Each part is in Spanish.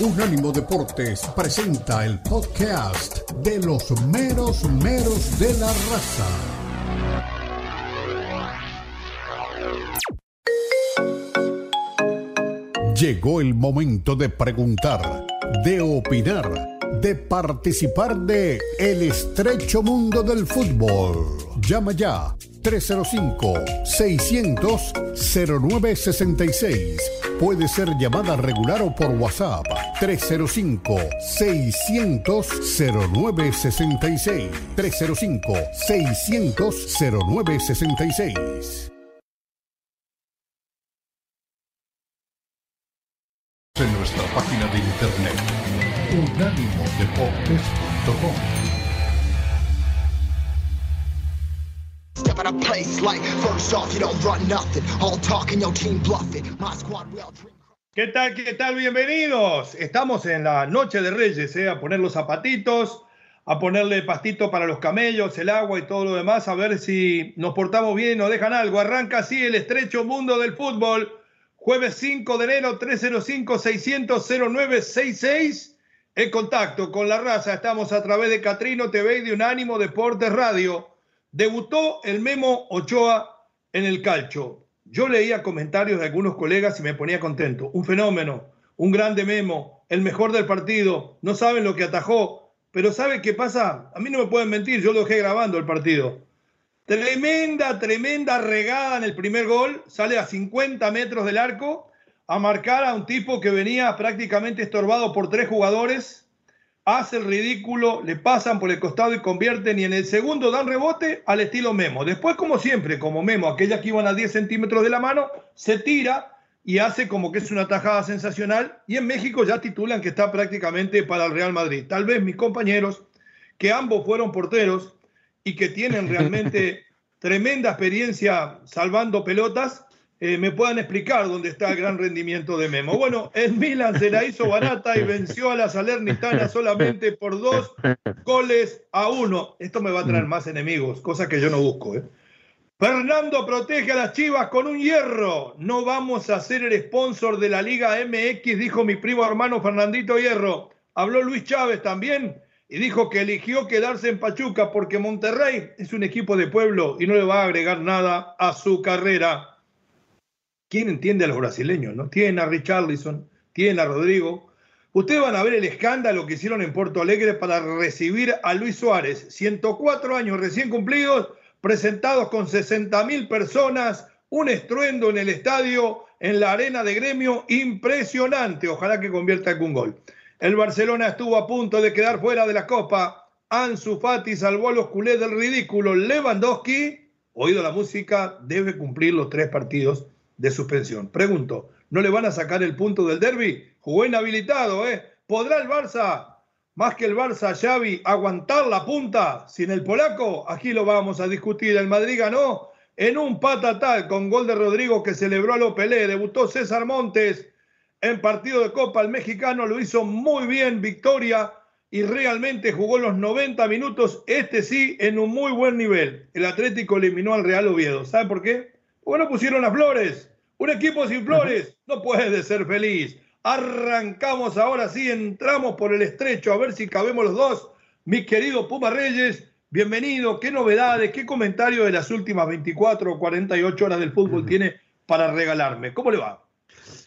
Unánimo Deportes presenta el podcast de los meros meros de la raza. Llegó el momento de preguntar, de opinar, de participar de El estrecho mundo del fútbol. Llama ya 305-600-0966. Puede ser llamada regular o por WhatsApp. 305-600-0966. 305-600-0966. En nuestra página de internet, unánimodeportes.com. ¿Qué tal? ¿Qué tal? Bienvenidos. Estamos en la noche de Reyes, ¿eh? a poner los zapatitos, a ponerle pastito para los camellos, el agua y todo lo demás, a ver si nos portamos bien, nos dejan algo. Arranca así el estrecho mundo del fútbol. Jueves 5 de enero, 305-600-0966. El contacto con la raza. Estamos a través de Catrino TV y de Unánimo Deportes Radio. Debutó el Memo Ochoa en el calcho. Yo leía comentarios de algunos colegas y me ponía contento. Un fenómeno, un grande Memo, el mejor del partido. No saben lo que atajó, pero ¿sabe qué pasa? A mí no me pueden mentir, yo lo dejé grabando el partido. Tremenda, tremenda regada en el primer gol. Sale a 50 metros del arco a marcar a un tipo que venía prácticamente estorbado por tres jugadores. Hace el ridículo, le pasan por el costado y convierten y en el segundo dan rebote al estilo Memo. Después, como siempre, como Memo, aquellas que iban a 10 centímetros de la mano, se tira y hace como que es una tajada sensacional. Y en México ya titulan que está prácticamente para el Real Madrid. Tal vez mis compañeros, que ambos fueron porteros, y que tienen realmente tremenda experiencia salvando pelotas, eh, me puedan explicar dónde está el gran rendimiento de Memo. Bueno, el Milan se la hizo barata y venció a la Salernitana solamente por dos goles a uno. Esto me va a traer más enemigos, cosa que yo no busco. ¿eh? Fernando protege a las Chivas con un hierro. No vamos a ser el sponsor de la Liga MX, dijo mi primo hermano Fernandito Hierro. Habló Luis Chávez también y dijo que eligió quedarse en Pachuca porque Monterrey es un equipo de pueblo y no le va a agregar nada a su carrera. ¿Quién entiende a los brasileños? ¿no? Tienen a Richarlison, tienen a Rodrigo. Ustedes van a ver el escándalo que hicieron en Porto Alegre para recibir a Luis Suárez. 104 años recién cumplidos, presentados con 60 mil personas, un estruendo en el estadio, en la arena de gremio, impresionante. Ojalá que convierta algún gol. El Barcelona estuvo a punto de quedar fuera de la Copa. Ansu Fati salvó a los culés del ridículo. Lewandowski, oído la música, debe cumplir los tres partidos de suspensión. Pregunto, ¿no le van a sacar el punto del derby? Jugó inhabilitado, ¿eh? ¿Podrá el Barça, más que el Barça, Xavi, aguantar la punta sin el polaco? Aquí lo vamos a discutir. El Madrid ganó en un patatal con gol de Rodrigo que celebró a Lopelé. Debutó César Montes en partido de Copa. El mexicano lo hizo muy bien, victoria, y realmente jugó los 90 minutos, este sí, en un muy buen nivel. El Atlético eliminó al Real Oviedo. ¿Sabe por qué? Bueno, pusieron las flores. Un equipo sin flores no puede ser feliz. Arrancamos ahora sí, entramos por el estrecho a ver si cabemos los dos. Mi querido Puma Reyes, bienvenido. ¿Qué novedades, qué comentario de las últimas 24 o 48 horas del fútbol tiene para regalarme? ¿Cómo le va?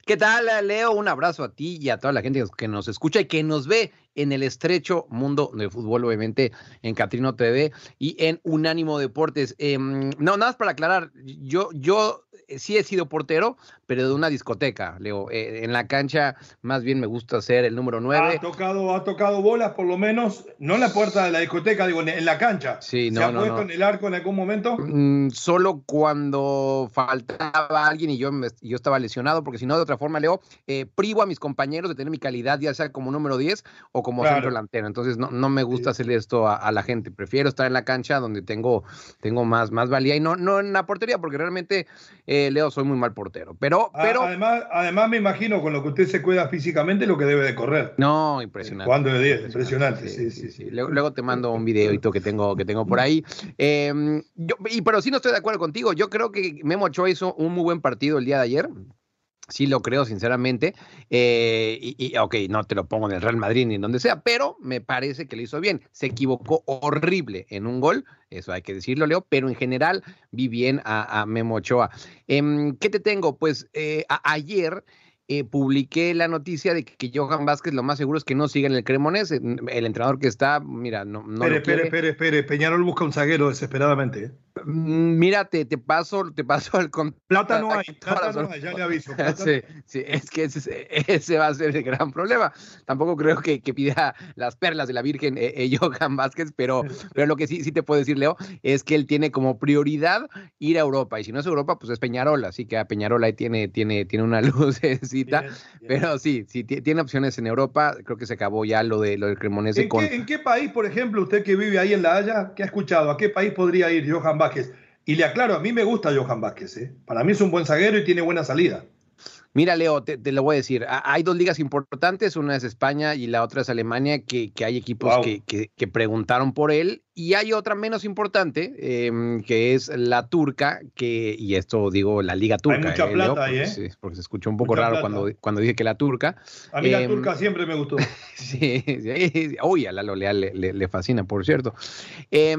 ¿Qué tal, Leo? Un abrazo a ti y a toda la gente que nos escucha y que nos ve en el estrecho mundo del fútbol, obviamente, en Catrino TV y en Unánimo Deportes. Eh, no, nada más para aclarar, yo, yo sí he sido portero, pero de una discoteca, Leo. Eh, en la cancha, más bien me gusta ser el número 9. Ha tocado, ha tocado bolas, por lo menos, no en la puerta de la discoteca, digo, en la cancha. Sí, no, ¿Se ha no, puesto no. en el arco en algún momento? Mm, solo cuando faltaba alguien y yo, me- yo estaba lesionado, porque si no, de otra forma, Leo, eh, privo a mis compañeros de tener mi calidad, ya sea como número 10 o como Claro. centro delantero. Entonces, no, no me gusta hacer esto a, a la gente. Prefiero estar en la cancha donde tengo, tengo más, más valía y no, no en la portería, porque realmente, eh, Leo, soy muy mal portero. Pero, pero, Además, además, me imagino con lo que usted se cuida físicamente lo que debe de correr. no, impresionante. Jugando de 10, impresionante. Sí, sí, sí. Luego, luego te mando un videito que tengo, que tengo por ahí. Eh, yo- y, pero sí no estoy de acuerdo contigo. Yo creo que Memo Ochoa hizo un muy buen partido el día de ayer. Sí lo creo, sinceramente. Eh, y, ok, no te lo pongo en el Real Madrid ni en donde sea, pero me parece que lo hizo bien. Se equivocó horrible en un gol, eso hay que decirlo, Leo, pero en general vi bien a, Memo Ochoa. Em, ¿Qué te tengo? Pues eh, ayer eh, publiqué la noticia de que, Johan Vázquez lo más seguro es que no siga en el Cremonese. El entrenador que está, mira, no. no espere, espere, espere, espere, Peñarol busca un zaguero desesperadamente. ¿eh? Mm, mira, te, te, paso, te paso el Plata no hay, plata no hay, ya le aviso. Sí, sí, es que ese, ese, va a ser el gran problema. Tampoco creo que, que pida las perlas de la Virgen eh, Johan Vázquez, pero, pero lo que sí, sí te puedo decir, Leo, es que él tiene como prioridad ir a Europa. Y si no es Europa, pues es Peñarol. Así que a Peñarol ahí tiene, tiene, tiene una luz pero sí, sí, tiene opciones en Europa. Creo que se acabó ya lo, de, lo del Cremonese. ¿En, qué, ¿En qué país, por ejemplo, usted que vive ahí en La Haya, que ha escuchado, a qué país podría ir Johan Vázquez? Y le aclaro, a mí me gusta Johan Vázquez. ¿eh? Para mí es un buen zaguero y tiene buena salida. Mira, Leo, te, lo voy a decir. Hay dos ligas importantes, una es España y la otra es Alemania, que, hay equipos que, preguntaron por él. Y hay otra menos importante, em, que es la turca, que, y esto digo, la liga turca. Hay mucha eh, plata ahí, ¿eh? porque se escuchó un poco raro cuando, cuando dije que la turca. A mí la em, turca siempre me gustó. sí, sí, uy, a Lalo Leal le, le, fascina, por cierto. Eh,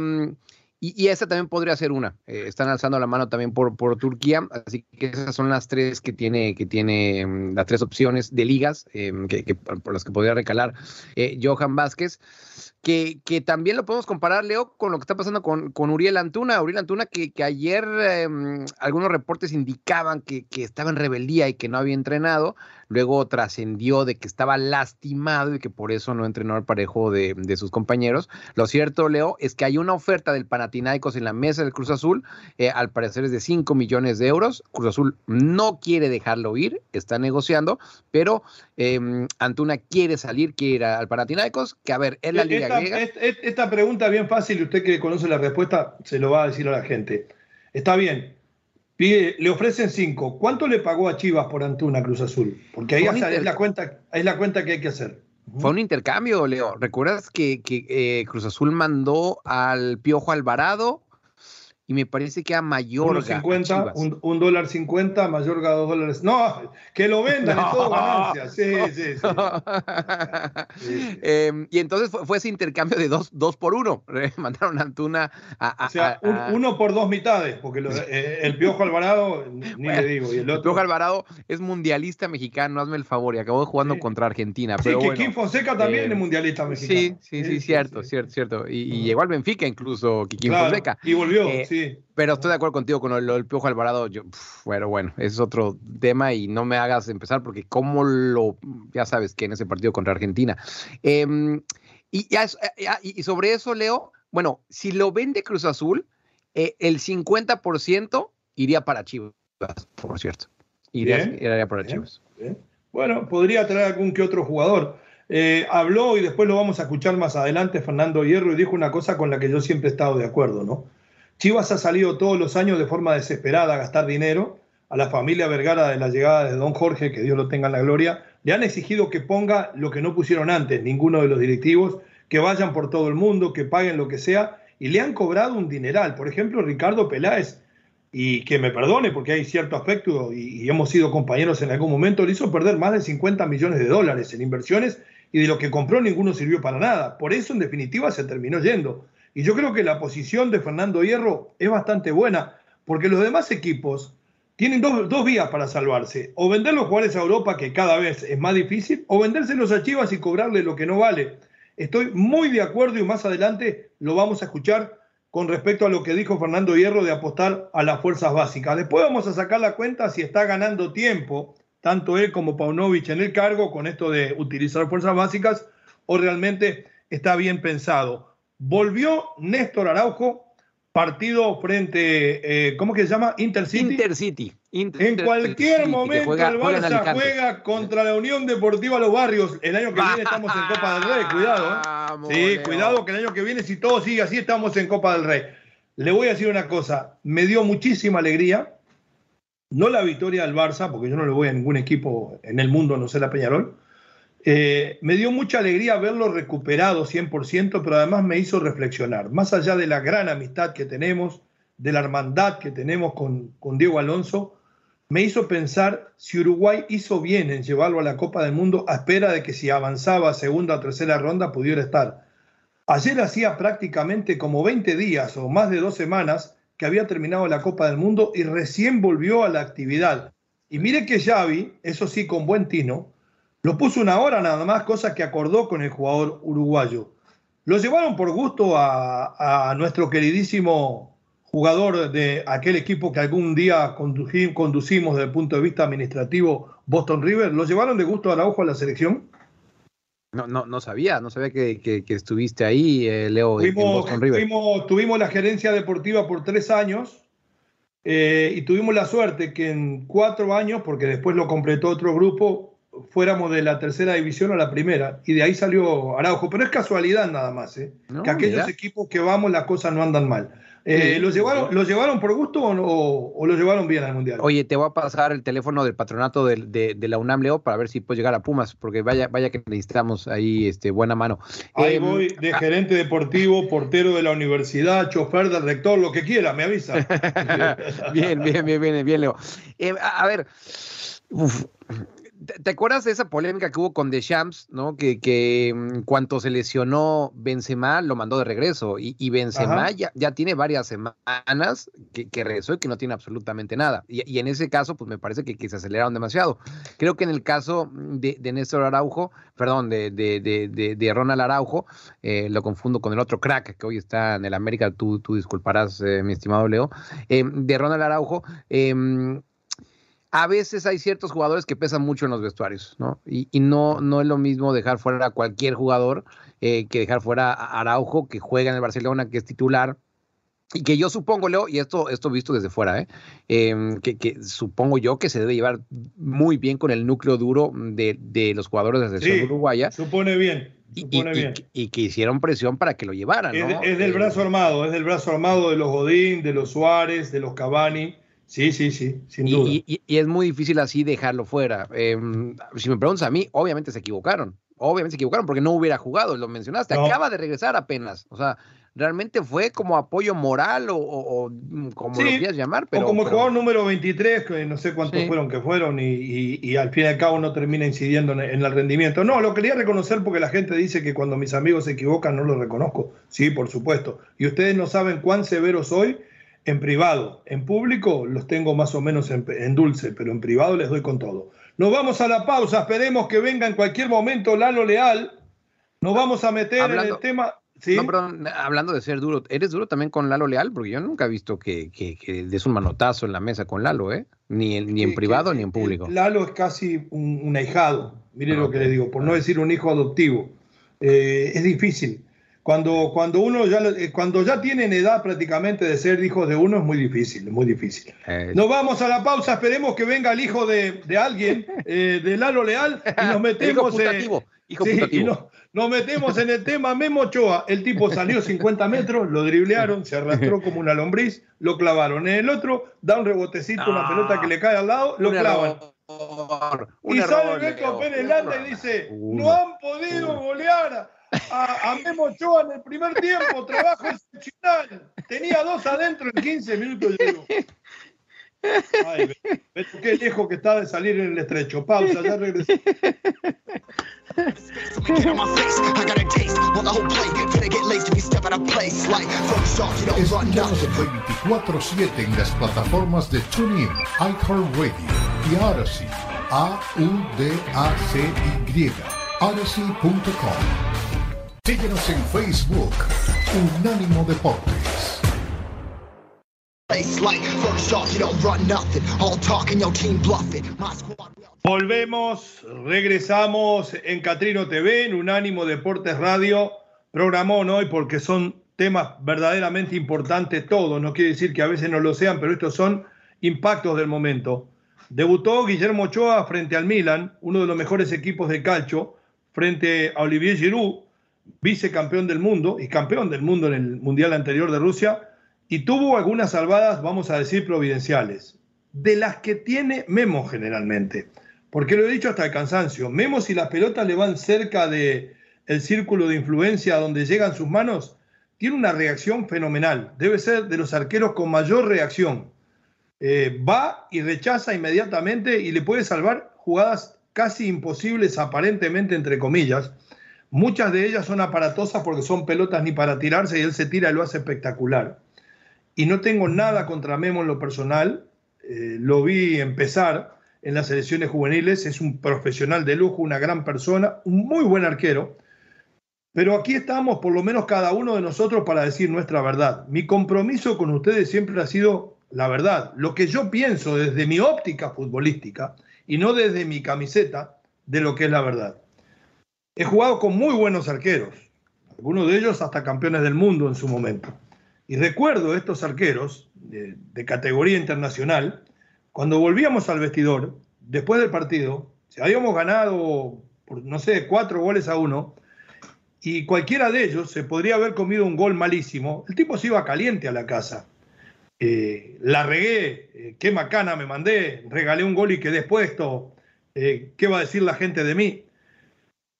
y, esa también podría ser una. Eh, están alzando la mano también por, por Turquía, así que esas son las tres que tiene, que tiene mm, las tres opciones de ligas em, que, por las que podría recalar eh, Johan Vázquez que, también lo podemos comparar, Leo, con lo que está pasando con, con Uriel Antuna. Uriel Antuna que, que ayer em, algunos reportes indicaban que, estaba en rebeldía y que no había entrenado. Luego trascendió de que estaba lastimado y que por eso no entrenó al parejo de, sus compañeros. Lo cierto, Leo, es que hay una oferta del Panathinaikos en la mesa del Cruz Azul. Eh, al parecer es de 5 millones de euros. Cruz Azul no quiere dejarlo ir, está negociando, pero em, Antuna quiere salir, quiere ir al Panathinaikos, que a ver, es la liga esta, pregunta bien fácil, y usted que conoce la respuesta, se lo va a decir a la gente. Está bien, le ofrecen cinco. ¿Cuánto le pagó a Chivas por Antuna Cruz Azul? Porque ahí es la, cuenta, es la cuenta que hay que hacer. Fue un intercambio, Leo. ¿Recuerdas que, que eh, Cruz Azul mandó al Piojo Alvarado y me parece que a Mayorga. un, un, dólar cincuenta, Mayorga dos dólares. No, que lo vendan, es todo ganancia. Sí, sí, sí. Em, y entonces fue, ese intercambio de dos, dos por uno. Mandaron a Antuna a. o sea, uno por dos mitades, porque eh, el Piojo Alvarado, ni le digo. Y el, otro... Piojo Alvarado es mundialista mexicano, hazme el favor, y acabó jugando contra Argentina. Sí, que Kim Fonseca también es mundialista mexicano. Sí, sí, sí, cierto, cierto, cierto. Y, llegó al Benfica incluso, Kim Fonseca. Y volvió, eh, sí. Pero estoy de acuerdo contigo con el, el Piojo Alvarado. Yo, bueno, bueno, es otro tema y no me hagas empezar porque cómo lo, ya sabes que en ese partido contra Argentina. Em, y, ya, eh, y sobre eso, Leo, bueno, si lo vende Cruz Azul, eh, el 50% iría para Chivas, por cierto. Iría, para Chivas. Bueno, podría traer algún que otro jugador. Eh, habló y después lo vamos a escuchar más adelante Fernando Hierro y dijo una cosa con la que yo siempre he estado de acuerdo, ¿no? Chivas ha salido todos los años de forma desesperada a gastar dinero. A la familia Vergara de la llegada de don Jorge, que Dios lo tenga en la gloria, le han exigido que ponga lo que no pusieron antes ninguno de los directivos, que vayan por todo el mundo, que paguen lo que sea, y le han cobrado un dineral. Por ejemplo, Ricardo Peláez, y que me perdone porque hay cierto aspecto y, y hemos sido compañeros en algún momento, le hizo perder más de 50 millones de dólares en inversiones y de lo que compró ninguno sirvió para nada. Por eso, en definitiva, se terminó yendo. Y yo creo que la posición de Fernando Hierro es bastante buena, porque los demás equipos tienen dos, vías para salvarse. O vender los jugadores a Europa, que cada vez es más difícil, o vendérselos a Chivas y cobrarle lo que no vale. Estoy muy de acuerdo y más adelante lo vamos a escuchar con respecto a lo que dijo Fernando Hierro de apostar a las fuerzas básicas. Después vamos a sacar la cuenta si está ganando tiempo, tanto él como Paunovic en el cargo, con esto de utilizar fuerzas básicas, o realmente está bien pensado. Volvió Néstor Araujo, partido frente, eh, ¿cómo que se llama? Intercity. Intercity. en cualquier momento el Barça juega, contra la Unión Deportiva Los Barrios. El año que viene estamos en Copa del Rey, cuidado. ¿eh? Sí, cuidado que el año que viene, si todo sigue así, estamos en Copa del Rey. Le voy a decir una cosa, me dio muchísima alegría, no la victoria del Barça, porque yo no le voy a ningún equipo en el mundo, no sé la Peñarol, eh, me dio mucha alegría verlo recuperado 100%, pero además me hizo reflexionar. Más allá de la gran amistad que tenemos, de la hermandad que tenemos con, Diego Alonso, me hizo pensar si Uruguay hizo bien en llevarlo a la Copa del Mundo a espera de que si avanzaba segunda o tercera ronda pudiera estar. Ayer hacía prácticamente como 20 días o más de dos semanas que había terminado la Copa del Mundo y recién volvió a la actividad. Y mire que Xavi, eso sí, con buen tino, lo puso una hora nada más, cosa que acordó con el jugador uruguayo. Lo llevaron por gusto a, a nuestro queridísimo jugador de aquel equipo que algún día conducimos desde el punto de vista administrativo, Boston River. ¿Lo llevaron de gusto a Araujo a la selección? No, no, no sabía, no sabía que, estuviste ahí, eh, Leo, en Boston River. Tuvimos, la gerencia deportiva por tres años eh, y tuvimos la suerte que en cuatro años, porque después lo completó otro grupo, fuéramos de la tercera división a la primera y de ahí salió Araujo. Pero es casualidad nada más, ¿eh? que aquellos equipos que vamos las cosas no andan mal. Eh, ¿lo, llevaron, ¿Lo llevaron por gusto o, lo llevaron bien al Mundial? Oye, te voy a pasar el teléfono del patronato de, la UNAM, Leo, para ver si puedes llegar a Pumas, porque vaya, vaya que necesitamos ahí este, buena mano. Ahí em, voy, de ah, gerente deportivo, portero de la universidad, chofer del rector, lo que quiera, me avisa. bien, bien, bien, bien, bien, Leo. Eh, a, ver, ¿Te acuerdas de esa polémica que hubo con Deschamps, ¿no? Que, que en mm, cuanto se lesionó Benzema, lo mandó de regreso. Y, y Benzema ya, ya, tiene varias semanas que, que, regresó y que no tiene absolutamente nada. Y, en ese caso, pues me parece que, que, se aceleraron demasiado. Creo que en el caso de, de Néstor Araujo, perdón, de, de, de Ronald Araujo, eh, lo confundo con el otro crack que hoy está en el América, tú, tú disculparás, eh, mi estimado Leo, eh, de Ronald Araujo. A veces hay ciertos jugadores que pesan mucho en los vestuarios, ¿no? Y, no, no es lo mismo dejar fuera a cualquier jugador eh, que dejar fuera a Araujo, que juega en el Barcelona, que es titular, y que yo supongo, Leo, y esto, esto visto desde fuera, ¿eh? Em, que, supongo yo que se debe llevar muy bien con el núcleo duro de, los jugadores de la selección uruguaya. Supone bien. Supone y, bien. Y, que hicieron presión para que lo llevaran. ¿no? Es, del brazo armado, es del brazo armado de los Godín, de los Suárez, de los Cavani. Sí, sí, sí, sin duda. Y, es muy difícil así dejarlo fuera. Em, si me preguntas a mí, obviamente se equivocaron. Obviamente se equivocaron porque no hubiera jugado, lo mencionaste. Acaba de regresar apenas. O sea, realmente fue como apoyo moral o, mm, como lo quieras llamar. Pero, o como el jugador número 23, que no sé cuántos fueron que fueron, y, al fin y al cabo no termina incidiendo en, en, el rendimiento. No, lo quería reconocer porque la gente dice que cuando mis amigos se equivocan no lo reconozco. Sí, por supuesto. Y ustedes no saben cuán severo soy en privado. En público los tengo más o menos en, dulce, pero en privado les doy con todo. Nos vamos a la pausa, esperemos que venga en cualquier momento Lalo Leal. Nos vamos a meter en el tema. ¿Sí? hablando de ser duro, ¿eres duro también con Lalo Leal? Porque yo nunca he visto que, des un manotazo en la mesa con Lalo, ¿eh? Ni, ni en privado ni en público. Lalo es casi un, ahijado, mire ah, lo que le digo, por no decir un hijo adoptivo. Eh, es difícil. Cuando, cuando uno ya, eh, cuando ya tienen edad prácticamente de ser hijos de uno es muy difícil, muy difícil. Eh, nos vamos a la pausa, esperemos que venga el hijo de, alguien, eh, de Lalo Leal, y nos metemos nos metemos en el tema Memo Ochoa. El tipo salió 50 metros, lo driblearon, se arrastró como una lombriz, lo clavaron. En el otro da un rebotecito, una pelota que le cae al lado, lo clavan. y sale Beto Pérez Landa y dice, no han podido golear a, Memo Ochoa en el primer tiempo, trabajo excepcional. Tenía dos adentro en 15 minutos. Yo Ay, qué lejos que está de salir en el estrecho. Pausa, ya regresé. Escuchamos 24-7 en las plataformas de TuneIn, iHeartRadio y Odyssey. A-U-D-A-C-Y. Odyssey.com. Síguenos en Facebook, Unánimo Deportes. Volvemos, regresamos en Catrino TV, en Unánimo Deportes Radio. Programón hoy porque son temas verdaderamente importantes todos. No quiere decir que a veces no lo sean, pero estos son impactos del momento. Debutó Guillermo Ochoa frente al Milan, uno de los mejores equipos de calcio, frente a Olivier Giroud, vicecampeón del mundo y campeón del mundo en el Mundial anterior de Rusia, y tuvo algunas salvadas, vamos a decir, providenciales, de las que tiene Memo generalmente. Porque lo he dicho hasta el cansancio, Memo si las pelotas le van cerca del el círculo de influencia donde llegan sus manos, tiene una reacción fenomenal. Debe ser de los arqueros con mayor reacción. eh, va y rechaza inmediatamente y le puede salvar jugadas casi imposibles aparentemente, entre comillas. Muchas de ellas son aparatosas porque son pelotas ni para tirarse y él se tira y lo hace espectacular. Y no tengo nada contra Memo en lo personal. Eh, lo vi empezar en las selecciones juveniles. Es un profesional de lujo, una gran persona, un muy buen arquero. Pero aquí estamos, por lo menos cada uno de nosotros, para decir nuestra verdad. Mi compromiso con ustedes siempre ha sido la verdad. Lo que yo pienso desde mi óptica futbolística y no desde mi camiseta de lo que es la verdad. He jugado con muy buenos arqueros, algunos de ellos hasta campeones del mundo en su momento. Y recuerdo estos arqueros de, categoría internacional, cuando volvíamos al vestidor, después del partido, si habíamos ganado, por, no sé, cuatro goles a uno, y cualquiera de ellos se podría haber comido un gol malísimo, el tipo se iba caliente a la casa. Eh, la regué, eh, qué macana me mandé, regalé un gol y quedé expuesto, eh, ¿qué va a decir la gente de mí?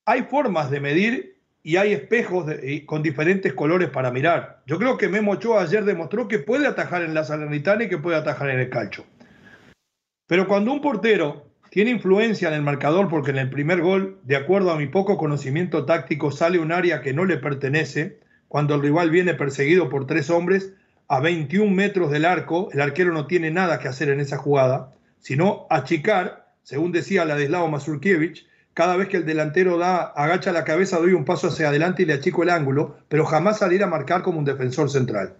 Hay formas de medir y hay espejos con diferentes colores para mirar. Yo creo que Memo Ochoa ayer demostró que puede atajar en la Salernitana y que puede atajar en el calcho. Pero cuando un portero tiene influencia en el marcador porque en el primer gol, de acuerdo a mi poco conocimiento táctico, sale un área que no le pertenece, cuando el rival viene perseguido por tres hombres a 21 metros del arco, el arquero no tiene nada que hacer en esa jugada, sino achicar, según decía Ladislao Mazurkiewicz, cada vez que el delantero da, agacha la cabeza, doy un paso hacia adelante y le achico el ángulo, pero jamás salir a marcar como un defensor central.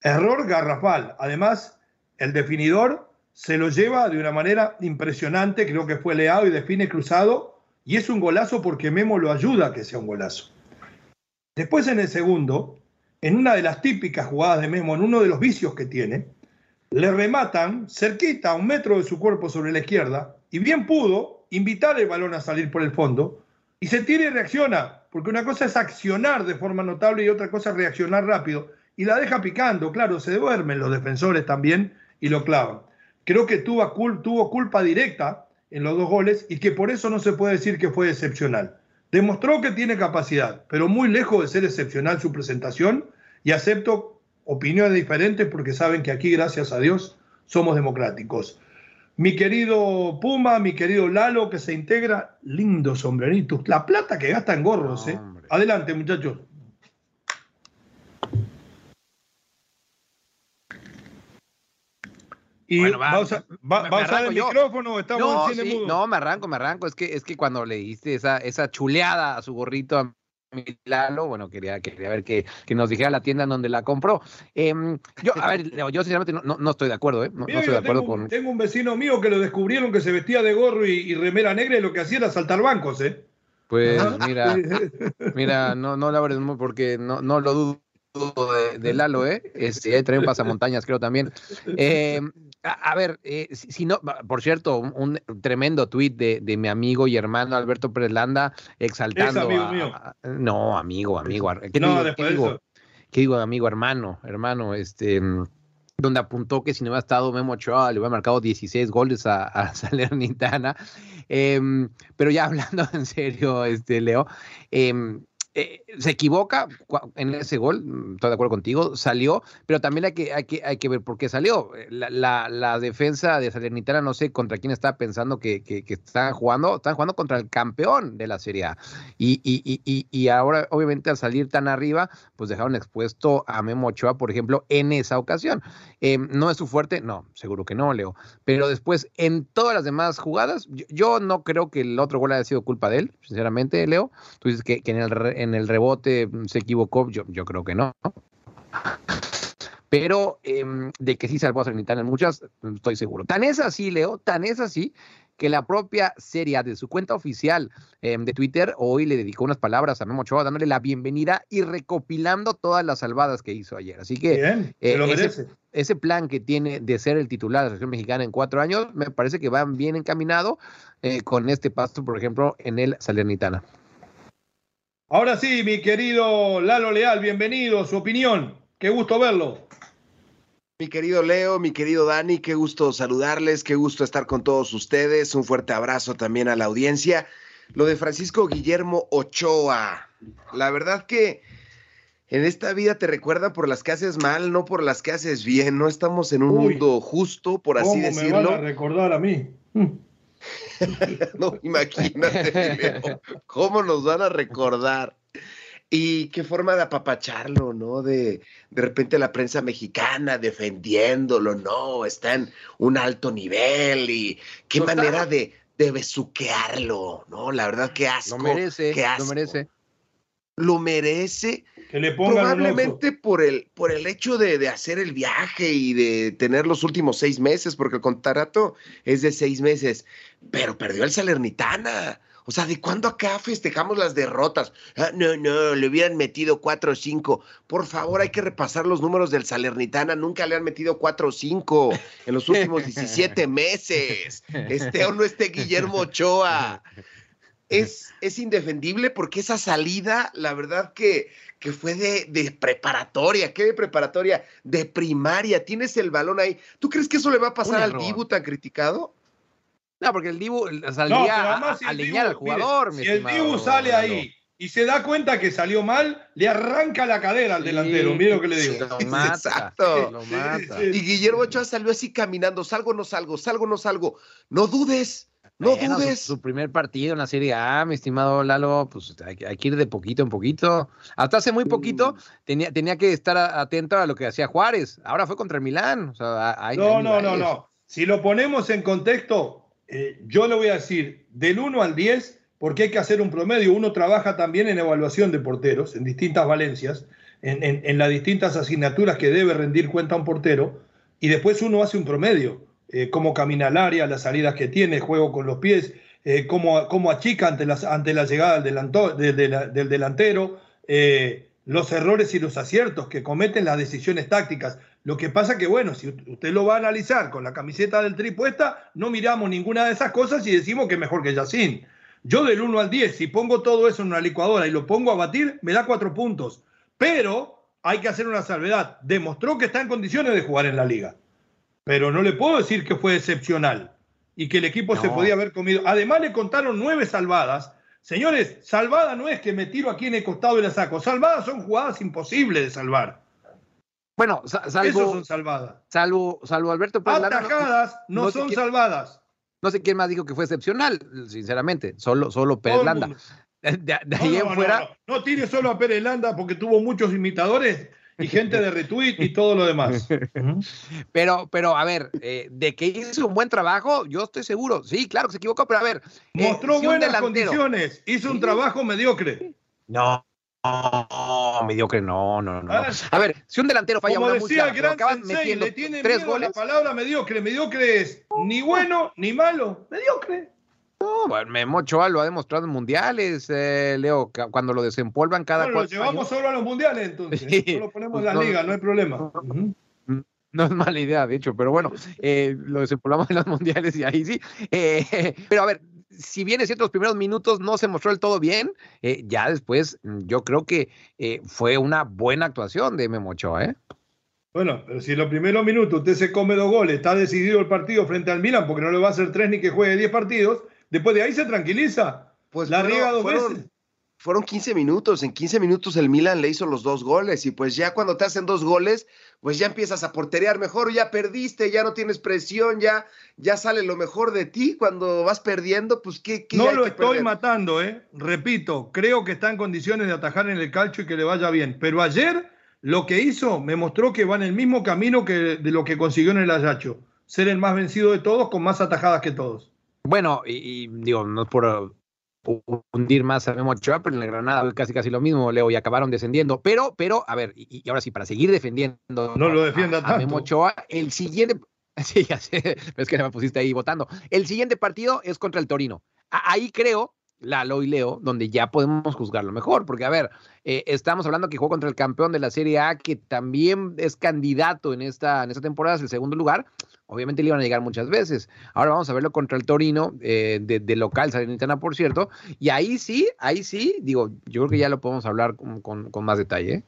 Error garrafal. Además, el definidor se lo lleva de una manera impresionante, creo que fue leado y define cruzado, y es un golazo porque Memo lo ayuda a que sea un golazo. Después en el segundo, en una de las típicas jugadas de Memo, en uno de los vicios que tiene, le rematan cerquita a un metro de su cuerpo sobre la izquierda, y bien pudo, invitar el balón a salir por el fondo y se tira y reacciona, porque una cosa es accionar de forma notable y otra cosa es reaccionar rápido. Y la deja picando, claro, se duermen los defensores también y lo clavan. Creo que tuvo, tuvo culpa directa en los dos goles y que por eso no se puede decir que fue excepcional. Demostró que tiene capacidad, pero muy lejos de ser excepcional su presentación y acepto opiniones diferentes porque saben que aquí, gracias a Dios, somos democráticos. Mi querido Puma, mi querido Lalo, que se integra, lindo sombrerito. La plata que gasta en gorros, ¿eh? Adelante, muchachos. Y bueno, va, a, usar el micrófono, estamos no, en sí, No, me arranco, me arranco. Es que, es que cuando le diste esa, esa chuleada a su gorrito a Lalo, bueno, quería, quería ver que, que, nos dijera la tienda en donde la compró. Em, yo, a ver, yo sinceramente no, no, estoy de acuerdo, ¿eh? No, estoy de acuerdo tengo, con. Tengo un vecino mío que lo descubrieron que se vestía de gorro y, remera negra y lo que hacía era saltar bancos, ¿eh? Pues mira, mira, no, no la verdad porque no, no lo dudo de, Lalo, ¿eh? Este, trae un pasamontañas, creo también. Eh, a, ver, eh, si, no, por cierto, un, tremendo tuit de, de, mi amigo y hermano Alberto Landa exaltando. amigo a, mío. no, amigo, amigo. ¿Qué no, digo, después ¿qué digo, ¿Qué digo, amigo, hermano, hermano? Este donde apuntó que si no hubiera estado Memo Ochoa le hubiera marcado 16 goles a, a Salernitana. Eh, pero ya hablando en serio, este Leo, eh, eh, se equivoca en ese gol, mm, estoy de acuerdo contigo, salió, pero también hay que, hay que, hay que ver por qué salió. Eh, la, la, defensa de Salernitana, no sé contra quién estaba pensando que, que, estaban jugando, están jugando contra el campeón de la Serie A. Y, y, y, y, ahora, obviamente, al salir tan arriba, pues dejaron expuesto a Memo Ochoa, por ejemplo, en esa ocasión. Eh, ¿No es su fuerte? No, seguro que no, Leo. Pero después, en todas las demás jugadas, yo, no creo que el otro gol haya sido culpa de él, sinceramente, Leo. Tú dices que, que en el en el rebote se equivocó, yo, yo creo que no. Pero em, de que sí salvó a Salernitana en muchas, estoy seguro. Tan es así, Leo, tan es así que la propia serie de su cuenta oficial em, de Twitter hoy le dedicó unas palabras a Memo Ochoa dándole la bienvenida y recopilando todas las salvadas que hizo ayer. Así que eh, ese, ese, plan que tiene de ser el titular de la selección mexicana en cuatro años me parece que va bien encaminado eh, con este paso, por ejemplo, en el Salernitana. Ahora sí, mi querido Lalo Leal, bienvenido, su opinión. Qué gusto verlo. Mi querido Leo, mi querido Dani, qué gusto saludarles, qué gusto estar con todos ustedes. Un fuerte abrazo también a la audiencia. Lo de Francisco Guillermo Ochoa. La verdad que En esta vida te recuerda por las que haces mal, no por las que haces bien. No estamos en un Uy, mundo justo, por así ¿Cómo me decirlo. van a recordar a mí? No, imagínate, Leo, cómo nos van a recordar. Y qué forma de apapacharlo, ¿no? De, de repente la prensa mexicana defendiéndolo, no, está en un alto nivel y qué Lo está. manera de, de besuquearlo, ¿no? La verdad, qué asco. Lo merece, qué lo asco. merece. Lo merece Que le pongan un oso. Probablemente por el, por el hecho de, de hacer el viaje y de tener los últimos seis meses, porque el contrato es de seis meses, pero perdió el Salernitana. O sea, ¿de cuándo acá festejamos las derrotas? Ah, no, no, le hubieran metido cuatro o cinco. Por favor, hay que repasar los números del Salernitana. Nunca le han metido cuatro o cinco en los últimos 17 meses. Esté o no esté Guillermo Ochoa. Es, es indefendible porque esa salida, la verdad que, que fue de, de preparatoria. ¿Qué de preparatoria? De primaria. Tienes el balón ahí. ¿Tú crees que eso le va a pasar al. Dibu tan criticado? No, porque el Dibu No, saldría pero a, además, si a el alinear al Dibu- mire, jugador. mi si el Dibu sale ahí y se da cuenta que salió mal, le arranca la cadera al Sí, delantero. Mire lo que le digo. Lo mata. Exacto. Lo Sí, mata. sí. Y Guillermo Ochoa salió así caminando. Salgo no salgo, salgo no salgo. No dudes, no Bueno, dudes. Su, primer partido en la Serie A, mi estimado Lalo, pues hay, que- hay que ir de poquito en poquito. Hasta hace muy poquito tenía, tenía que estar atento a lo que hacía Juárez. Ahora fue contra el Milán. O sea, hay- No, hay no, no, no. Si lo ponemos en contexto, eh, yo le voy a decir del 1 al 10, porque hay que hacer un promedio. Uno trabaja también en evaluación de porteros, en distintas valencias, en, en- en las distintas asignaturas que debe rendir cuenta un portero, y después uno hace un promedio. Eh, cómo camina al área, las salidas que tiene, juego con los pies, eh, cómo, cómo achica ante, las, ante la llegada del, delantero, eh, los errores y los aciertos que cometen las decisiones tácticas. Lo que pasa que, bueno, si usted lo va a analizar con la camiseta del tri puesta, no miramos ninguna de esas cosas y decimos que mejor que Yacine. Yo del 1 al 10, si pongo todo eso en una licuadora y lo pongo a batir, me da cuatro puntos. Pero hay que hacer una salvedad. Demostró que está en condiciones de jugar en la liga. Pero no le puedo decir que fue excepcional y que el equipo se podía haber comido. Además le contaron nueve salvadas. Señores, salvada no es que me tiro aquí en el costado y la saco. Salvadas son jugadas imposibles de salvar. Bueno, sa- Eso salvo, son salvadas. salvo, salvo Alberto Pérez no- Atajadas no, son salvadas. No sé quién más dijo que fue excepcional, sinceramente. Solo, solo Pérez Landa. De, ahí en fuera, no, no tire solo a Pérez Landa porque tuvo muchos imitadores y gente de retweet y todo lo demás. pero, pero a ver, eh, de que hizo un buen trabajo, yo estoy seguro. Sí, claro que se equivocó, pero a ver. eh, Mostró si buenas condiciones, hizo un trabajo mediocre. No, no, mediocre, no, no, no. Ah, A ver, si un delantero falla Como una decía pero gran sensei, le tiene tres miedo a la palabra mediocre. Mediocre es ni bueno ni malo. Mediocre. No, Memo Ochoa lo ha demostrado en mundiales, eh, Leo, cuando lo desempolvan cada Bueno, lo cuatro llevamos años. solo a los mundiales entonces. Sí. No lo ponemos en la No, liga, no hay problema. No es mala idea, de hecho, pero bueno, eh, lo desempolvamos en los mundiales y ahí sí. Eh, pero a ver, si bien es cierto, los primeros minutos no se mostró del todo bien, eh, ya después mm, yo creo que eh, fue una buena actuación de Memo Ochoa, ¿eh? Bueno, pero si en los primeros minutos usted se come dos goles, está decidido el partido frente al Milan porque no le va a hacer tres ni que juegue diez partidos, después de ahí se tranquiliza. Pues la riega dos fueron- veces. Fueron 15 minutos. En 15 minutos el Milan le hizo los dos goles. Y pues ya cuando te hacen dos goles, pues ya empiezas a porterear mejor. Ya perdiste, ya no tienes presión, ya, ya sale lo mejor de ti. Cuando vas perdiendo, pues qué. qué No lo estoy perder? matando, ¿eh? Repito, creo que está en condiciones de atajar en el calcio y que le vaya bien. Pero ayer lo que hizo me mostró que va en el mismo camino que de lo que consiguió en el Ayacho. Ser el más vencido de todos con más atajadas que todos. Bueno, y, y digo, no es por uh, hundir más a Memo Ochoa, pero en el Granada casi casi lo mismo, Leo, y acabaron descendiendo. Pero, pero, a ver, y, y ahora sí, para seguir defendiendo No lo defienda a, a tanto. Memo Ochoa, el siguiente, sí, ya sé, pero es que me pusiste ahí votando. El siguiente partido es contra el Torino. A- ahí creo, Lalo y Leo, donde ya podemos juzgarlo mejor, porque a ver, eh, estamos hablando que jugó contra el campeón de la Serie A, que también es candidato en esta, en esta temporada, es el segundo lugar. Obviamente le iban a llegar muchas veces. Ahora vamos a verlo contra el Torino, eh, de, de local, Salernitana, por cierto. Y ahí sí, ahí sí, digo, yo creo que ya lo podemos hablar con, más detalle. ¿eh?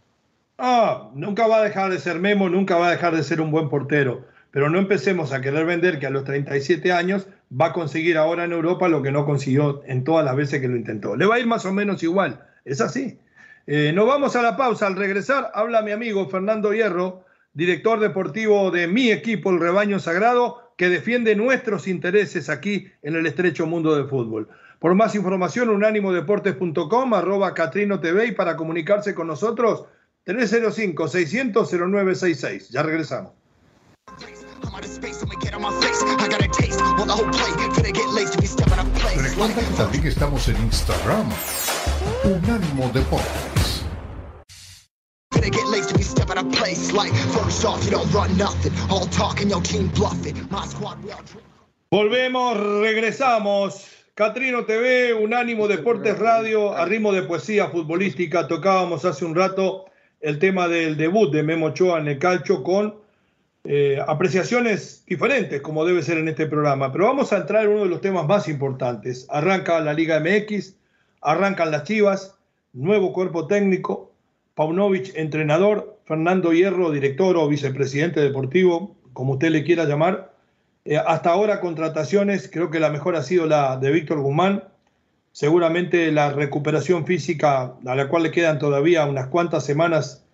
Ah, nunca va a dejar de ser Memo, nunca va a dejar de ser un buen portero. Pero no empecemos a querer vender que a los 37 años va a conseguir ahora en Europa lo que no consiguió en todas las veces que lo intentó. Le va a ir más o menos igual, es así. Eh, nos vamos a la pausa. Al regresar, habla mi amigo Fernando Hierro, director deportivo de mi equipo, el Rebaño Sagrado, que defiende nuestros intereses aquí en el estrecho mundo del fútbol. Por más información, unánimodeportes.com, arroba Catrino TV y para comunicarse con nosotros, 305-600-0966. Ya regresamos. Recuerda que también estamos en Instagram. Unánimo Deportes. Volvemos, regresamos. Catrino TV, Unánimo Deportes Radio, a ritmo de poesía futbolística. Tocábamos hace un rato el tema del debut de Memo Ochoa en el calcho con eh, apreciaciones diferentes, como debe ser en este programa. Pero vamos a entrar en uno de los temas más importantes. Arranca la Liga MX, arrancan las Chivas, nuevo cuerpo técnico, Paunovic, entrenador, Fernando Hierro, director o vicepresidente deportivo, como usted le quiera llamar. Eh, hasta ahora contrataciones, creo que la mejor ha sido la de Víctor Guzmán. Seguramente la recuperación física, a la cual le quedan todavía unas cuantas semanas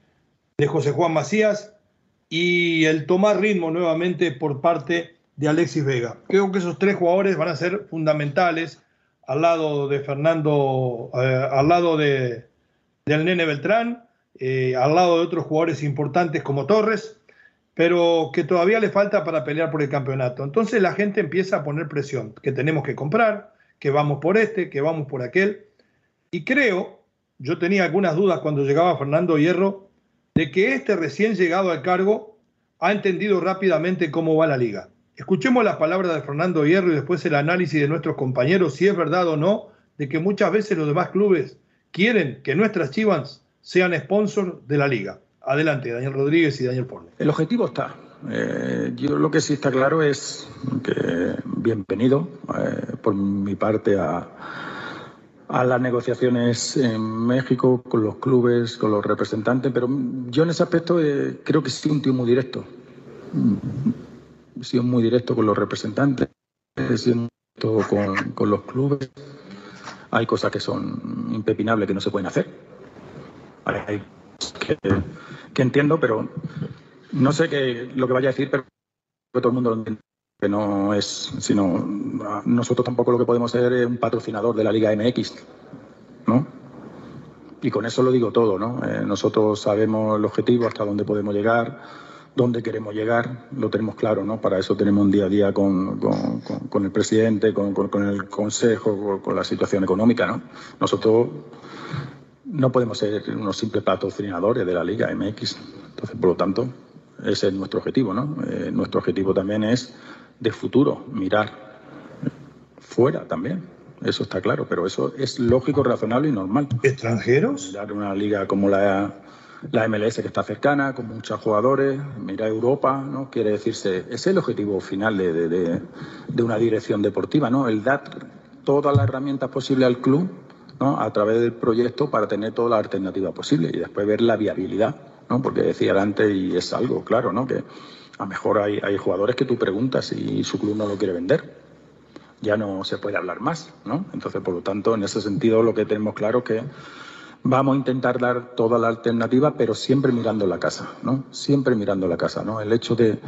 de José Juan Macías y el tomar ritmo nuevamente por parte de Alexis Vega. Creo que esos tres jugadores van a ser fundamentales al lado de Fernando, eh, al lado de, del Nene Beltrán, eh, al lado de otros jugadores importantes como Torres, pero que todavía le falta para pelear por el campeonato. Entonces la gente empieza a poner presión, que tenemos que comprar, que vamos por este, que vamos por aquel. Y creo, yo tenía algunas dudas cuando llegaba Fernando Hierro, de que este recién llegado al cargo ha entendido rápidamente cómo va la liga. Escuchemos las palabras de Fernando Hierro y después el análisis de nuestros compañeros, si es verdad o no, de que muchas veces los demás clubes quieren que nuestras Chivas sean sponsor de la liga. Adelante, Daniel Rodríguez y Daniel Forne. El objetivo está. Eh, yo lo que sí está claro es que bienvenido eh, por mi parte a, a las negociaciones en México con los clubes, con los representantes, pero yo en ese aspecto eh, creo que sí un tío muy directo. He sido muy directo con los representantes, he sido muy directo con, con los clubes. Hay cosas que son impepinables que no se pueden hacer. Hay que, que entiendo, pero no sé qué lo que vaya a decir, pero todo el mundo lo entiende que no es, sino nosotros tampoco lo que podemos ser es un patrocinador de la Liga MX, ¿no? Y con eso lo digo todo, ¿no? Eh, nosotros sabemos el objetivo, hasta dónde podemos llegar, dónde queremos llegar, lo tenemos claro, ¿no? Para eso tenemos un día a día con, con, con el presidente, con, el consejo, con, la situación económica, ¿no? Nosotros no podemos ser unos simples patrocinadores de la Liga MX. Entonces, por lo tanto, ese es nuestro objetivo, ¿no? Eh, nuestro objetivo también es de futuro, mirar fuera también. Eso está claro, pero eso es lógico, razonable y normal. ¿Extranjeros? Mirar una liga como la, la MLS que está cercana, con muchos jugadores, mirar Europa, ¿no? Quiere decirse, es el objetivo final de, de, de, una dirección deportiva, ¿no? El dar todas las herramientas posibles al club, A través del proyecto para tener toda la alternativa posible y después ver la viabilidad, ¿no? Porque decía antes, y es algo claro, ¿no? Que a lo mejor hay, hay jugadores que tú preguntas y su club no lo quiere vender. Ya no se puede hablar más, ¿no? Entonces, por lo tanto, en ese sentido, lo que tenemos claro es que vamos a intentar dar toda la alternativa, pero siempre mirando la casa, ¿no? Siempre mirando la casa, ¿no? El hecho de,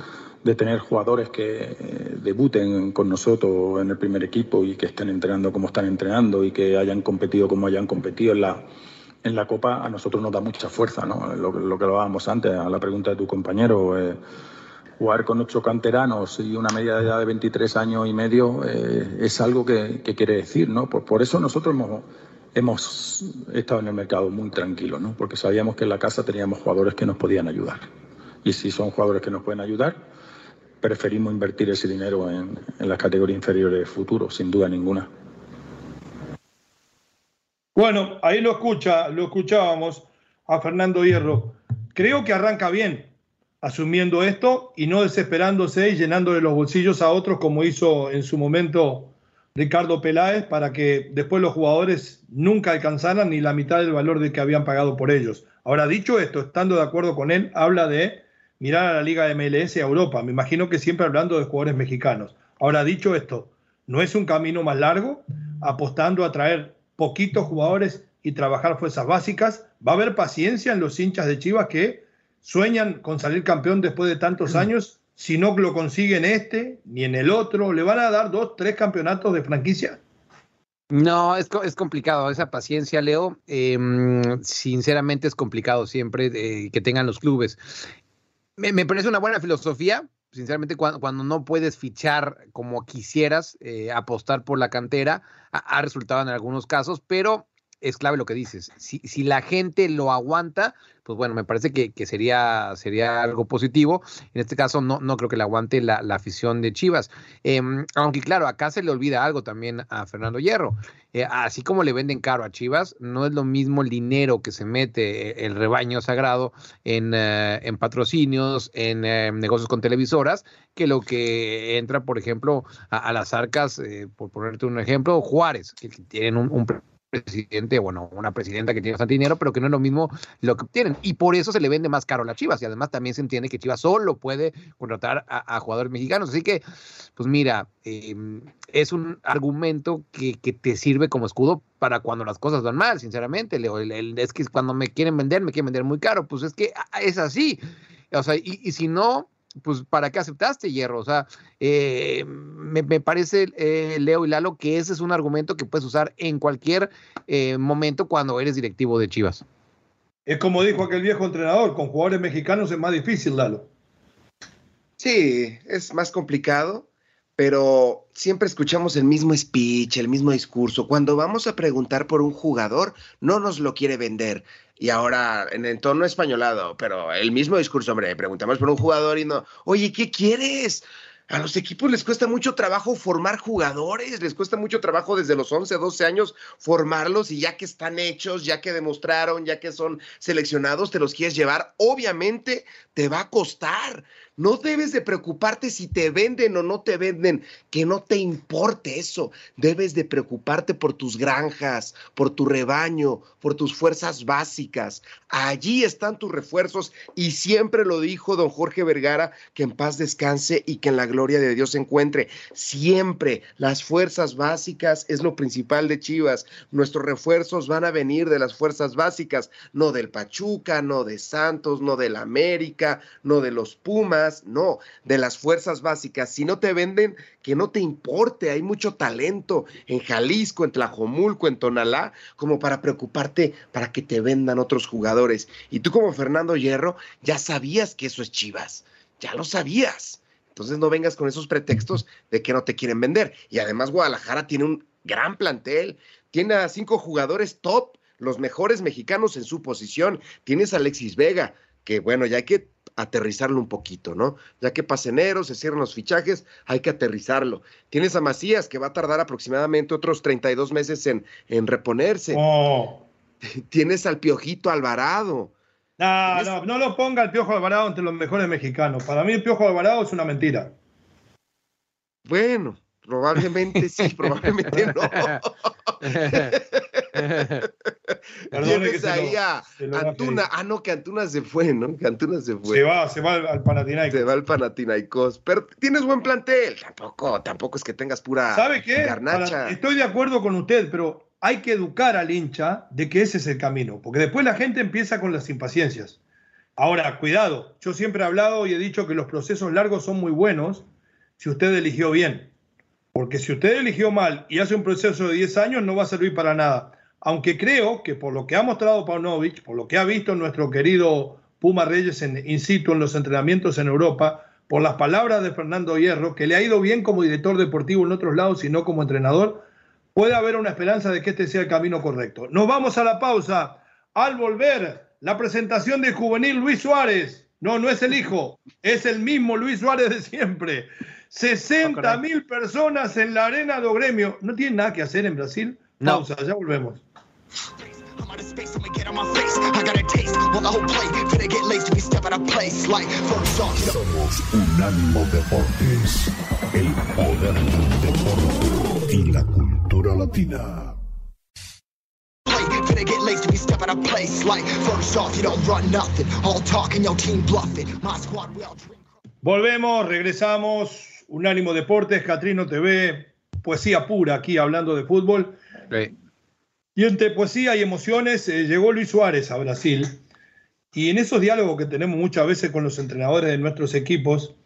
de tener jugadores que eh, debuten con nosotros en el primer equipo y que estén entrenando como están entrenando y que hayan competido como hayan competido en la, en la Copa, a nosotros nos da mucha fuerza, ¿no? Lo, lo que hablábamos antes, a la pregunta de tu compañero. Eh, jugar con ocho canteranos y una media de edad de 23 años y medio eh, es algo que, que, quiere decir, ¿no? Por, por, eso nosotros hemos, hemos estado en el mercado muy tranquilos, ¿no? Porque sabíamos que en la casa teníamos jugadores que nos podían ayudar. Y si son jugadores que nos pueden ayudar, preferimos invertir ese dinero en, en las categorías inferiores de futuro, sin duda ninguna. Bueno, ahí lo escucha, lo escuchábamos a Fernando Hierro. Creo que arranca bien, asumiendo esto y no desesperándose y llenándole los bolsillos a otros como hizo en su momento Ricardo Peláez para que después los jugadores nunca alcanzaran ni la mitad del valor de que habían pagado por ellos. Ahora, dicho esto, estando de acuerdo con él, habla de mirar a la Liga MLS a Europa. Me imagino que siempre hablando de jugadores mexicanos. Ahora, dicho esto, ¿no es un camino más largo apostando a traer poquitos jugadores y trabajar fuerzas básicas va a haber paciencia en los hinchas de Chivas que sueñan con salir campeón después de tantos años. Si no lo consiguen este ni en el otro, le van a dar dos, tres campeonatos de franquicia. No, es, es complicado esa paciencia, Leo. Em, sinceramente es complicado siempre eh, que tengan los clubes. Me, parece una buena filosofía, sinceramente, cuando, cuando, no puedes fichar como quisieras, eh, apostar por la cantera, ha, resultado en algunos casos, pero es clave lo que dices. Si, si la gente lo aguanta, pues bueno, me parece que, sería, sería algo positivo. En este caso, no, no creo que le aguante la, afición de Chivas. Em, aunque claro, acá se le olvida algo también a Fernando Hierro. Eh, así como le venden caro a Chivas, no es lo mismo el dinero que se mete eh, el rebaño sagrado en, eh, en patrocinios, en negocios con televisoras, que lo que entra, por ejemplo, a, las arcas, por ponerte un ejemplo, Juárez, que, tienen un, un presidente, bueno, una presidenta que tiene bastante dinero, pero que no es lo mismo lo que obtienen. Y por eso se le vende más caro a las Chivas. Y además también se entiende que Chivas solo puede contratar a, jugadores mexicanos. Así que, pues mira, em, es un argumento que, que, te sirve como escudo para cuando las cosas van mal, sinceramente. Es que cuando me quieren vender, me quieren vender muy caro. Pues es que es así. O sea, y si no, pues ¿para qué aceptaste hierro? O sea, eh, me, parece, eh, Leo y Lalo, que ese es un argumento que puedes usar en cualquier eh, momento cuando eres directivo de Chivas. Es como dijo aquel viejo entrenador, con jugadores mexicanos es más difícil, Lalo. Sí, es más complicado, pero siempre escuchamos el mismo speech, el mismo discurso. Cuando vamos a preguntar por un jugador, no nos lo quiere vender. Y ahora, en entorno españolado, pero el mismo discurso, hombre, preguntamos por un jugador y no, oye, ¿qué quieres? A los equipos les cuesta mucho trabajo formar jugadores, les cuesta mucho trabajo desde los 11, 12 años formarlos y ya que están hechos, ya que demostraron, ya que son seleccionados, te los quieres llevar. Obviamente te va a costar. No debes de preocuparte si te venden o no te venden, que no te importe eso. Debes de preocuparte por tus granjas, por tu rebaño, por tus fuerzas básicas. Allí están tus refuerzos y siempre lo dijo don Jorge Vergara, que en paz descanse y que en la gloria de Dios se encuentre. Siempre las fuerzas básicas es lo principal de Chivas. Nuestros refuerzos van a venir de las fuerzas básicas, no del Pachuca, no de Santos, no del América, no de los Pumas no, de las fuerzas básicas. Si no te venden, que no te importe, hay mucho talento en Jalisco, en Tlajomulco, en Tonalá, como para preocuparte para que te vendan otros jugadores. Y tú como Fernando Hierro ya sabías que eso es Chivas, ya lo sabías. Entonces no vengas con esos pretextos de que no te quieren vender. Y además Guadalajara tiene un gran plantel, tiene a cinco jugadores top, los mejores mexicanos en su posición. Tienes a Alexis Vega, que bueno, ya hay que aterrizarlo un poquito, ¿no? Ya que pasa enero, se cierran los fichajes, hay que aterrizarlo. Tienes a Macías, que va a tardar aproximadamente otros 32 meses en, en reponerse. Oh. Tienes al Piojito Alvarado. No, no, no lo ponga el Piojo Alvarado entre los mejores mexicanos. Para mí el Piojo Alvarado es una mentira. Bueno, probablemente sí, probablemente no. Tienes ahí a Antuna. Ah, no, que Antuna se fue, ¿no? Que Antuna se fue. Se va, se va al Panathinaikos. Se va al Panathinaikos. Pero tienes buen plantel. Tampoco, tampoco es que tengas pura ¿Sabe qué? estoy de acuerdo con usted, pero hay que educar al hincha de que ese es el camino. Porque después la gente empieza con las impaciencias. Ahora, cuidado. Yo siempre he hablado y he dicho que los procesos largos son muy buenos si usted eligió bien. Porque si usted eligió mal y hace un proceso de 10 años, no va a servir para nada aunque creo que por lo que ha mostrado Paunovic, por lo que ha visto nuestro querido Puma Reyes en in situ en los entrenamientos en Europa, por las palabras de Fernando Hierro, que le ha ido bien como director deportivo en otros lados y no como entrenador, puede haber una esperanza de que este sea el camino correcto. Nos vamos a la pausa. Al volver, la presentación del juvenil Luis Suárez. No, no es el hijo, es el mismo Luis Suárez de siempre. 60 mil personas en la arena de Gremio. ¿No tienen nada que hacer en Brasil? Pausa, ya volvemos. I'm out of space, I'ma get on my face. I got a taste, while the whole play finna get laced to be stepping out of place. Like, first off, you know. Somos Unánimo Deportes, el poder del deporte y la cultura latina. Finna get laced to be stepping out of place. Like, first off, you don't run nothing. All talking, your team bluffing. My squad, we all drink. Volvemos, regresamos. Unánimo Deportes, Catrino TV, poesía pura aquí hablando de fútbol. Sí. Y entre poesía y emociones eh, llegó Luis Suárez a Brasil. Y en esos diálogos que tenemos muchas veces con los entrenadores de nuestros equipos,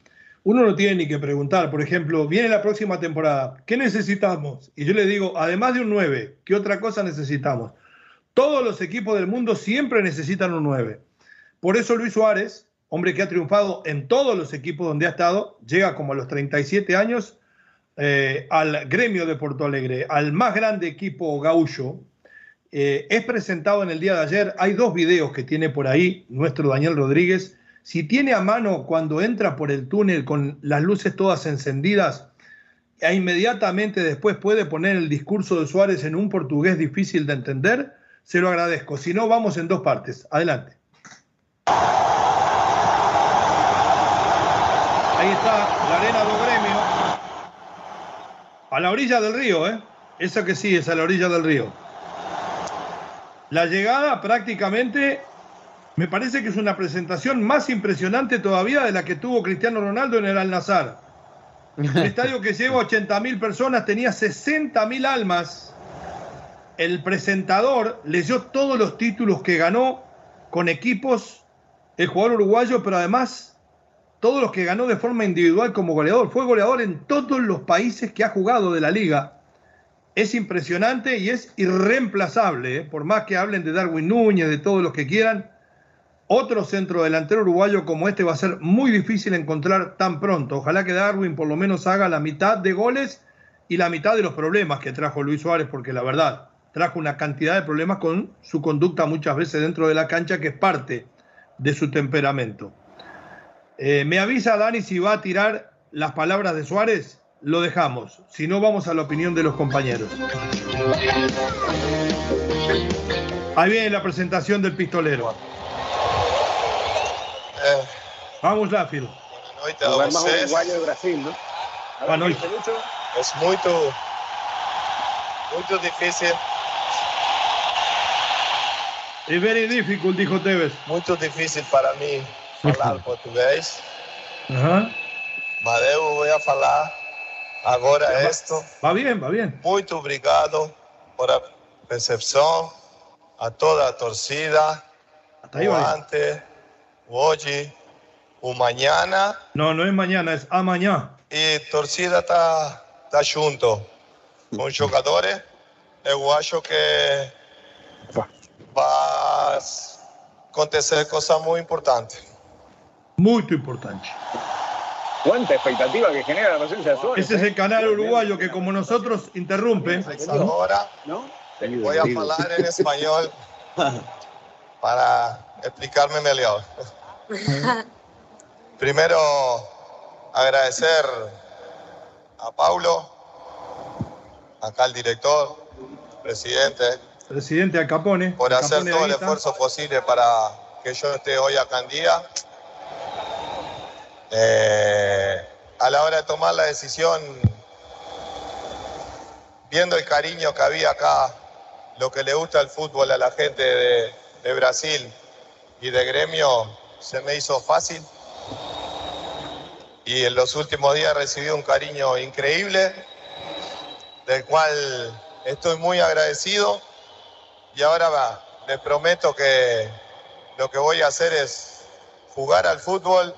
uno no tiene ni que preguntar. Por ejemplo, viene la próxima temporada, ¿qué necesitamos? Y yo le digo, además de un 9, ¿qué otra cosa necesitamos? Todos los equipos del mundo siempre necesitan un 9. Por eso Luis Suárez, hombre que ha triunfado en todos los equipos donde ha estado, llega como a los 37 años eh, al gremio de Porto Alegre, al más grande equipo gaullo, eh, es presentado en el día de ayer. Hay dos videos que tiene por ahí nuestro Daniel Rodríguez. Si tiene a mano cuando entra por el túnel con las luces todas encendidas, e inmediatamente después puede poner el discurso de Suárez en un portugués difícil de entender, se lo agradezco. Si no, vamos en dos partes. Adelante. Ahí está la arena do gremio. A la orilla del río, ¿eh? Eso que sí, es a la orilla del río. La llegada prácticamente me parece que es una presentación más impresionante todavía de la que tuvo Cristiano Ronaldo en el Al-Nazar. El estadio que lleva 80 mil personas tenía 60 mil almas. El presentador leyó todos los títulos que ganó con equipos, el jugador uruguayo, pero además todos los que ganó de forma individual como goleador. Fue goleador en todos los países que ha jugado de la liga es impresionante y es irreemplazable, ¿eh? por más que hablen de Darwin Núñez, de todos los que quieran. Otro centro delantero uruguayo como este va a ser muy difícil encontrar tan pronto. Ojalá que Darwin por lo menos haga la mitad de goles y la mitad de los problemas que trajo Luis Suárez, porque la verdad, trajo una cantidad de problemas con su conducta muchas veces dentro de la cancha, que es parte de su temperamento. Eh, me avisa Dani si va a tirar las palabras de Suárez lo dejamos. Si no, vamos a la opinión de los compañeros. Ahí viene la presentación del pistolero. Eh, Vamos, noite a vocês. uruguayo de Brasil, ¿no? É muito, muito difícil, Es very difficult, dijo Tevez. muito difícil para mim falar português, Ajá. mas eu vou falar agora isto. Va bien, va bien. Muito obrigado por a recepção, a toda a torcida, Hasta ahí o antes, o hoje, o manhã, No, no es mañana, es a mañana. e torcida tá, tá junto com os jogadores. Eu acho que vai acontecer coisa muito importante. Muy importante. ¿Cuánta expectativa que genera la presencia de Suárez? Ese es el canal uruguayo que como nosotros interrumpe. Agora ¿no? voy a falar em espanhol para explicarme melhor. Primeiro, agradecer a Paulo, acá al director, presidente, Presidente Al Capone. por hacer Capone todo el esfuerzo posible para que yo esté hoy acá en día. Eh, a la hora de tomar la decisión, viendo el cariño que había acá, lo que le gusta el fútbol a la gente de, de Brasil y de gremio, se me hizo fácil. Y en los últimos días recibí un cariño increíble, del cual estoy muy agradecido. Y ahora va, les prometo que lo que voy a hacer es jugar al fútbol,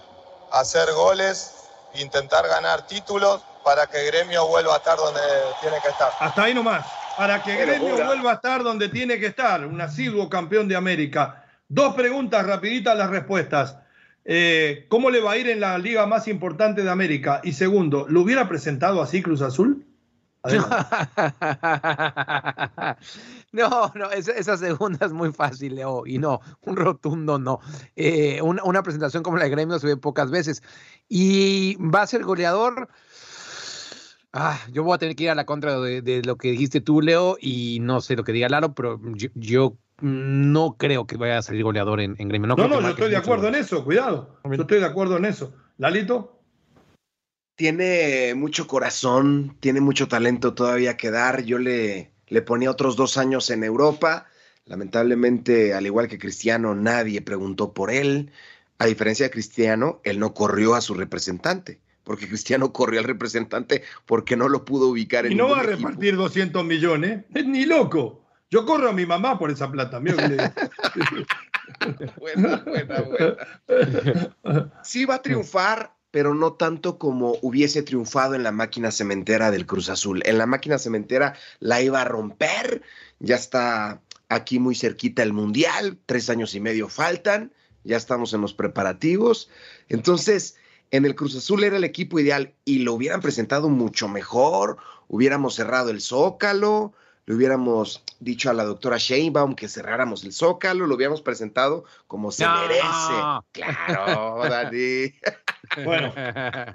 hacer goles, intentar ganar títulos para que Gremio vuelva a estar donde tiene que estar. Hasta ahí nomás. Para que Qué Gremio locura. vuelva a estar donde tiene que estar, un asiduo campeón de América. Dos preguntas rapiditas las respuestas. Eh, ¿Cómo le va a ir en la liga más importante de América? Y segundo, ¿lo hubiera presentado así Cruz Azul? No, no, esa, esa segunda es muy fácil, Leo, y no, un rotundo no. Eh, una, una presentación como la de Gremio se ve pocas veces. Y va a ser goleador. Ah, yo voy a tener que ir a la contra de, de lo que dijiste tú, Leo, y no sé lo que diga Laro, pero yo, yo no creo que vaya a salir goleador en, en Gremio. No, No, no, yo estoy de acuerdo en eso, cuidado. Yo estoy de acuerdo en eso. Lalito, Tiene mucho corazón, tiene mucho talento todavía que dar. Yo le, le ponía otros dos años en Europa. Lamentablemente, al igual que Cristiano, nadie preguntó por él. A diferencia de Cristiano, él no corrió a su representante, porque Cristiano corrió al representante porque no lo pudo ubicar en y no va a equipo. repartir 200 millones, ni loco. Yo corro a mi mamá por esa plata. Mira Buena, buena, buena. Sí va a triunfar, pero no tanto como hubiese triunfado en la máquina cementera del Cruz Azul. En la máquina cementera la iba a romper, ya está aquí muy cerquita el Mundial, tres años y medio faltan, ya estamos en los preparativos. Entonces, en el Cruz Azul era el equipo ideal y lo hubieran presentado mucho mejor, hubiéramos cerrado el zócalo, le hubiéramos dicho a la doctora Sheinbaum que cerráramos el zócalo, lo hubiéramos presentado como se No. merece. Claro, Dani. Bueno,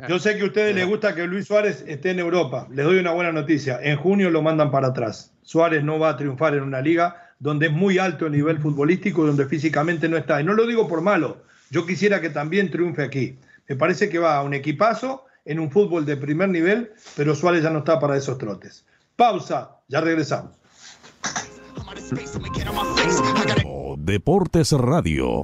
yo sé que a ustedes les gusta que Luis Suárez esté en Europa. Les doy una buena noticia. En junio lo mandan para atrás. Suárez no va a triunfar en una liga donde es muy alto el nivel futbolístico y donde físicamente no está. Y no lo digo por malo. Yo quisiera que también triunfe aquí. Me parece que va a un equipazo en un fútbol de primer nivel, pero Suárez ya no está para esos trotes. Pausa, ya regresamos. Deportes Radio.